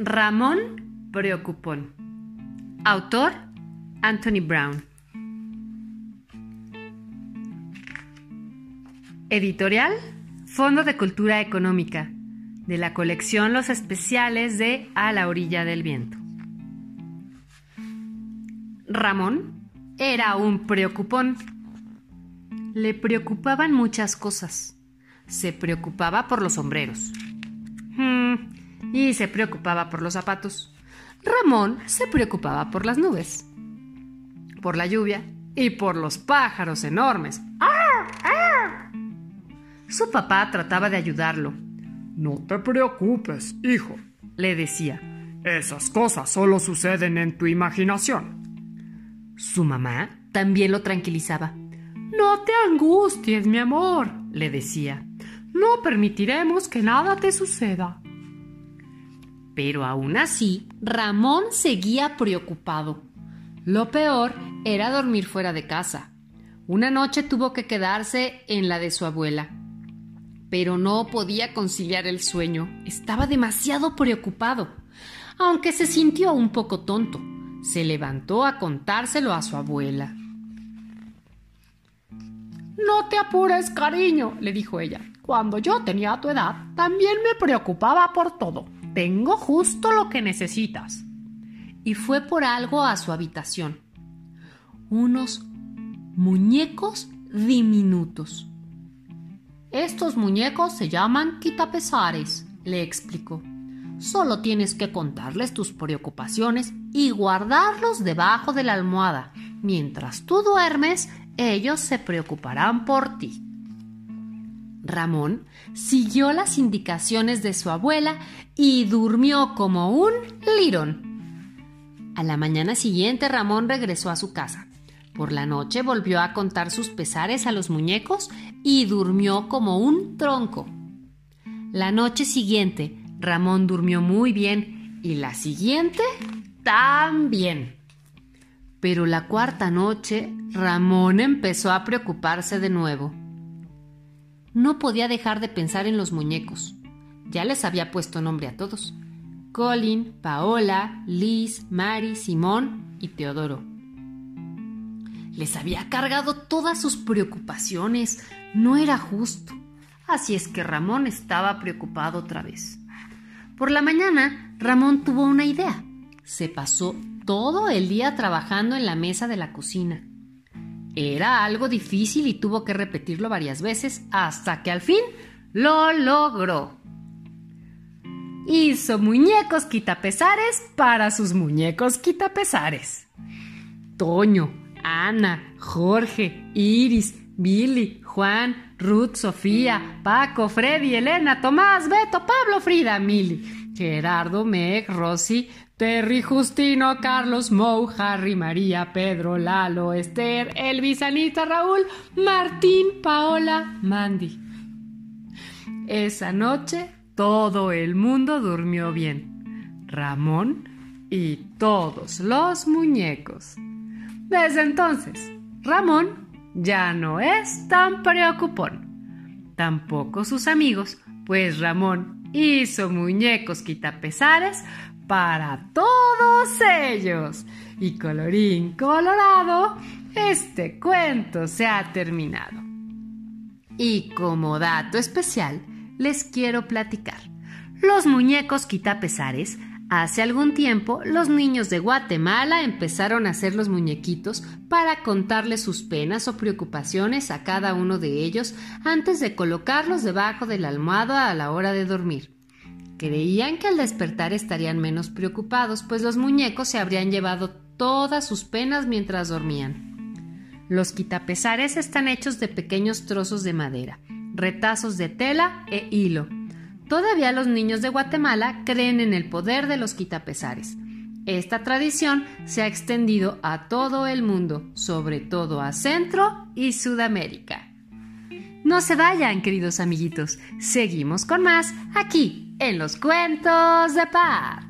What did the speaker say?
Ramón Preocupón. Autor Anthony Brown. Editorial Fondo de Cultura Económica de la colección Los Especiales de A la Orilla del Viento. Ramón era un preocupón. Le preocupaban muchas cosas. Se preocupaba por los sombreros. Hmm, y se preocupaba por los zapatos. Ramón se preocupaba por las nubes, por la lluvia y por los pájaros enormes. Su papá trataba de ayudarlo. No te preocupes, hijo, le decía. Esas cosas solo suceden en tu imaginación. Su mamá también lo tranquilizaba. No te angusties, mi amor, le decía. No permitiremos que nada te suceda. Pero aún así, Ramón seguía preocupado. Lo peor era dormir fuera de casa. Una noche tuvo que quedarse en la de su abuela. Pero no podía conciliar el sueño. Estaba demasiado preocupado. Aunque se sintió un poco tonto, se levantó a contárselo a su abuela. No te apures, cariño, le dijo ella. Cuando yo tenía tu edad, también me preocupaba por todo. Tengo justo lo que necesitas. Y fue por algo a su habitación. Unos muñecos diminutos. Estos muñecos se llaman quitapesares, le explicó. Solo tienes que contarles tus preocupaciones y guardarlos debajo de la almohada. Mientras tú duermes, ellos se preocuparán por ti. Ramón siguió las indicaciones de su abuela y durmió como un lirón. A la mañana siguiente Ramón regresó a su casa. Por la noche volvió a contar sus pesares a los muñecos y durmió como un tronco. La noche siguiente Ramón durmió muy bien y la siguiente también. Pero la cuarta noche Ramón empezó a preocuparse de nuevo. No podía dejar de pensar en los muñecos. Ya les había puesto nombre a todos. Colin, Paola, Liz, Mari, Simón y Teodoro. Les había cargado todas sus preocupaciones. No era justo. Así es que Ramón estaba preocupado otra vez. Por la mañana, Ramón tuvo una idea. Se pasó todo el día trabajando en la mesa de la cocina. Era algo difícil y tuvo que repetirlo varias veces hasta que al fin lo logró. Hizo muñecos quitapesares para sus muñecos quitapesares. Toño, Ana, Jorge, Iris, Billy, Juan, Ruth, Sofía, Paco, Freddy, Elena, Tomás, Beto, Pablo, Frida, Mili, Gerardo, Meg, Rosy, Terry, Justino, Carlos, Mou, Harry, María, Pedro, Lalo, Esther, Elvis, Anita, Raúl, Martín, Paola, Mandy. Esa noche todo el mundo durmió bien. Ramón y todos los muñecos. Desde entonces, Ramón ya no es tan preocupón. Tampoco sus amigos, pues Ramón hizo muñecos quitapesares para todos ellos. Y colorín colorado, este cuento se ha terminado. Y como dato especial, les quiero platicar. Los muñecos quitapesares Hace algún tiempo, los niños de Guatemala empezaron a hacer los muñequitos para contarles sus penas o preocupaciones a cada uno de ellos antes de colocarlos debajo de la almohada a la hora de dormir. Creían que al despertar estarían menos preocupados, pues los muñecos se habrían llevado todas sus penas mientras dormían. Los quitapesares están hechos de pequeños trozos de madera, retazos de tela e hilo. Todavía los niños de Guatemala creen en el poder de los quitapesares. Esta tradición se ha extendido a todo el mundo, sobre todo a Centro y Sudamérica. No se vayan, queridos amiguitos. Seguimos con más aquí en los cuentos de paz.